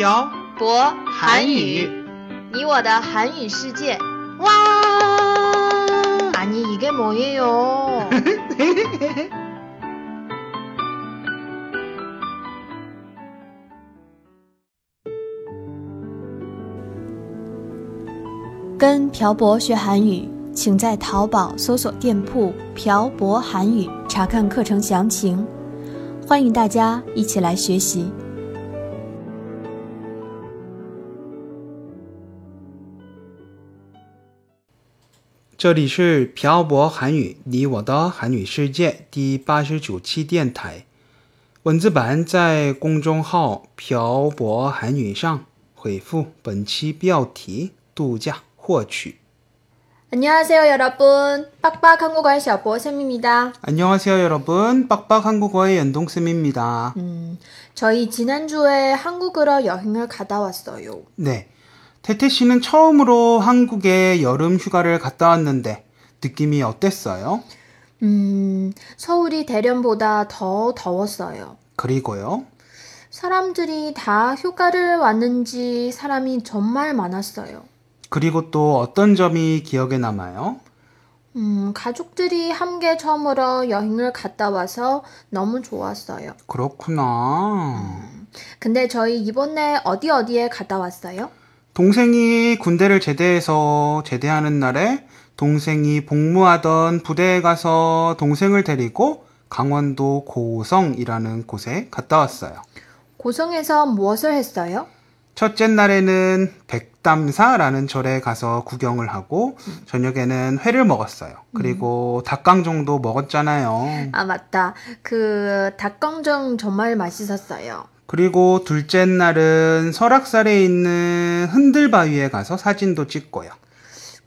漂博韩语你我的韩语世界。 와! 아니 이게 뭐예요? “跟朴博学韩语”，请在淘宝搜索店铺“朴博韩语”查看课程详情。欢迎大家一起来学习。 这里是漂泊韩语你我的韩语世界第八十九期电台，文字版在公众号“漂泊韩语”上回复本期标题“度假获取 안녕하세요 여러분. 빡빡 한국어의 小博 쌤입니다. 안녕하세요 여러분 빡빡 한국어의 연동쌤입니다. 음, 저희 지난주에 한국으로 여행을 갔다 왔어요. 네, 태태 씨는 처음으로 한국에 여름 휴가를 갔다 왔는데 느낌이 어땠어요? 음, 서울이 대련보다 더 더웠어요. 그리고요. 사람들이 다 휴가를 왔는지 사람이 정말 많았어요. 그리고 또 어떤 점이 기억에 남아요? 음, 가족들이 함께 처음으로 여행을 갔다 와서 너무 좋았어요. 그렇구나. 근데 저희 이번에 어디 어디에 갔다 왔어요? 동생이 군대를 제대해서 제대하는 날에 동생이 복무하던 부대에 가서 동생을 데리고 강원도 고성이라는 곳에 갔다 왔어요. 고성에서 무엇을 했어요? 첫째 날에는 백담사라는 절에 가서 구경을 하고 저녁에는 회를 먹었어요. 그리고 닭강정도 먹었잖아요. 아, 맞다. 그 닭강정 정말 맛있었어요. 그리고 둘째 날은 설악산에 있는 흔들바위에 가서 사진도 찍고요.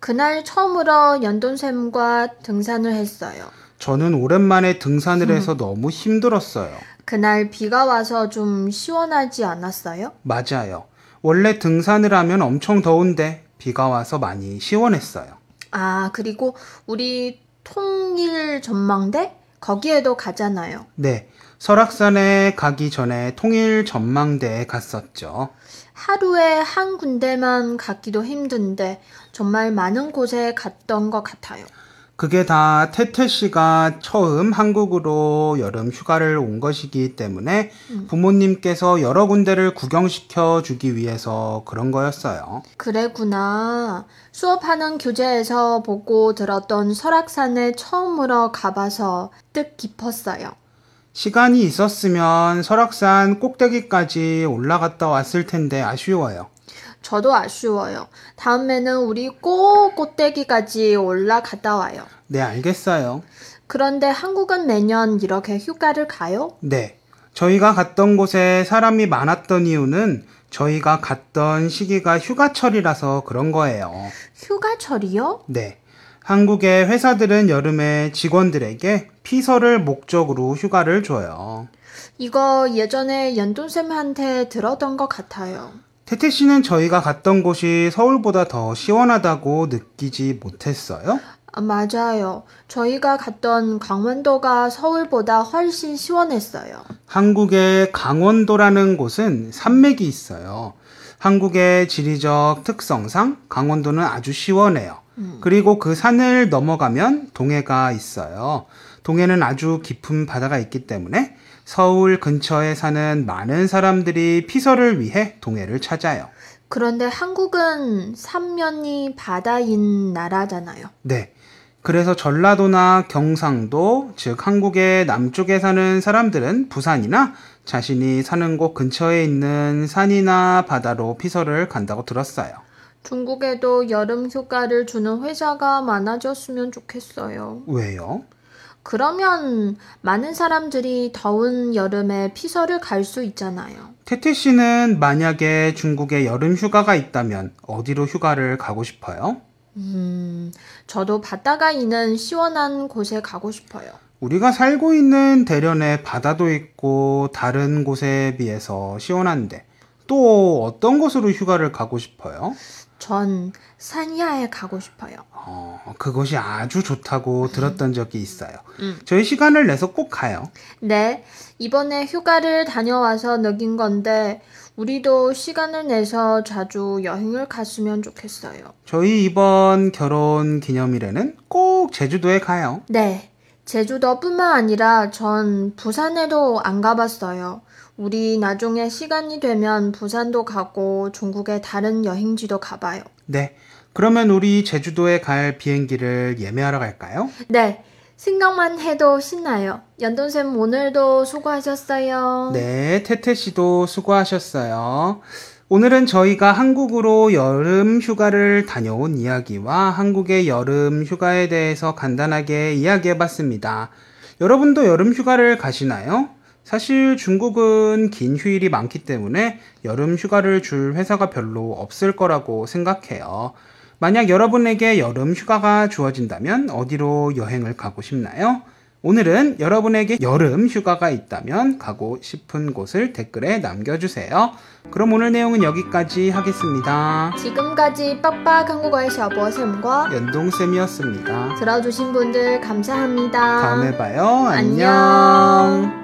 그날 처음으로 연돈샘과 등산을 했어요. 저는 오랜만에 등산을 해서 너무 힘들었어요. 그날 비가 와서 좀 시원하지 않았어요? 맞아요. 원래 등산을 하면 엄청 더운데 비가 와서 많이 시원했어요. 아, 그리고 우리 통일 전망대? 거기에도 가잖아요. 네. 설악산에 가기 전에 통일 전망대에 갔었죠. 하루에 한 군데만 갔기도 힘든데 정말 많은 곳에 갔던 것 같아요. 그게 다 태태 씨가 처음 한국으로 여름 휴가를 온 것이기 때문에 부모님께서 여러 군데를 구경시켜 주기 위해서 그런 거였어요. 그래구나. 수업하는 교재에서 보고 들었던 설악산에 처음으로 가봐서 뜻 깊었어요. 시간이 있었으면 설악산 꼭대기까지 올라갔다 왔을 텐데 아쉬워요. 저도 아쉬워요. 다음에는 우리 꼭 꼭대기까지 올라갔다 와요. 네, 알겠어요. 그런데 한국은 매년 이렇게 휴가를 가요? 네. 저희가 갔던 곳에 사람이 많았던 이유는 저희가 갔던 시기가 휴가철이라서 그런 거예요. 휴가철이요? 네. 한국의 회사들은 여름에 직원들에게 피서를 목적으로 휴가를 줘요. 이거 예전에 연돈쌤한테 들었던 것 같아요. 태태 씨는 저희가 갔던 곳이 서울보다 더 시원하다고 느끼지 못했어요? 아, 맞아요. 저희가 갔던 강원도가 서울보다 훨씬 시원했어요. 한국의 강원도라는 곳은 산맥이 있어요. 한국의 지리적 특성상 강원도는 아주 시원해요. 그리고 그 산을 넘어가면 동해가 있어요. 동해는 아주 깊은 바다가 있기 때문에 서울 근처에 사는 많은 사람들이 피서를 위해 동해를 찾아요. 그런데 한국은 삼면이 바다인 나라잖아요. 네. 그래서 전라도나 경상도, 즉 한국의 남쪽에 사는 사람들은 부산이나 자신이 사는 곳 근처에 있는 산이나 바다로 피서를 간다고 들었어요. 중국에도 여름 휴가를 주는 회사가 많아졌으면 좋겠어요. 왜요? 그러면 많은 사람들이 더운 여름에 피서를 갈 수 있잖아요. 태태 씨는 만약에 중국에 여름 휴가가 있다면 어디로 휴가를 가고 싶어요? 음, 저도 바다가 있는 시원한 곳에 가고 싶어요. 우리가 살고 있는 대련에 바다도 있고 다른 곳에 비해서 시원한데 또 어떤 곳으로 휴가를 가고 싶어요? 전 산야에 가고 싶어요. 어, 그것이 아주 좋다고 들었던 적이 있어요. 음. 저희 시간을 내서 꼭 가요. 네, 이번에 휴가를 다녀와서 느낀 건데, 우리도 시간을 내서 자주 여행을 갔으면 좋겠어요. 저희 이번 결혼 기념일에는 꼭 제주도에 가요. 네. 제주도뿐만 아니라 전 부산에도 안 가봤어요. 우리 나중에 시간이 되면 부산도 가고 중국의 다른 여행지도 가봐요. 네. 그러면 우리 제주도에 갈 비행기를 예매하러 갈까요? 네. 생각만 해도 신나요. 연돈쌤 오늘도 수고하셨어요. 네, 태태 씨도 수고하셨어요. 오늘은 저희가 한국으로 여름 휴가를 다녀온 이야기와 한국의 여름 휴가에 대해서 간단하게 이야기해 봤습니다. 여러분도 여름 휴가를 가시나요? 사실 중국은 긴 휴일이 많기 때문에 여름 휴가를 줄 회사가 별로 없을 거라고 생각해요. 만약 여러분에게 여름 휴가가 주어진다면 어디로 여행을 가고 싶나요? 오늘은 여러분에게 여름 휴가가 있다면 가고 싶은 곳을 댓글에 남겨주세요. 그럼 오늘 내용은 여기까지 하겠습니다. 지금까지 빡빡 한국어의 샤버쌤과 연동쌤이었습니다. 들어주신 분들 감사합니다. 다음에 봐요. 안녕. 안녕.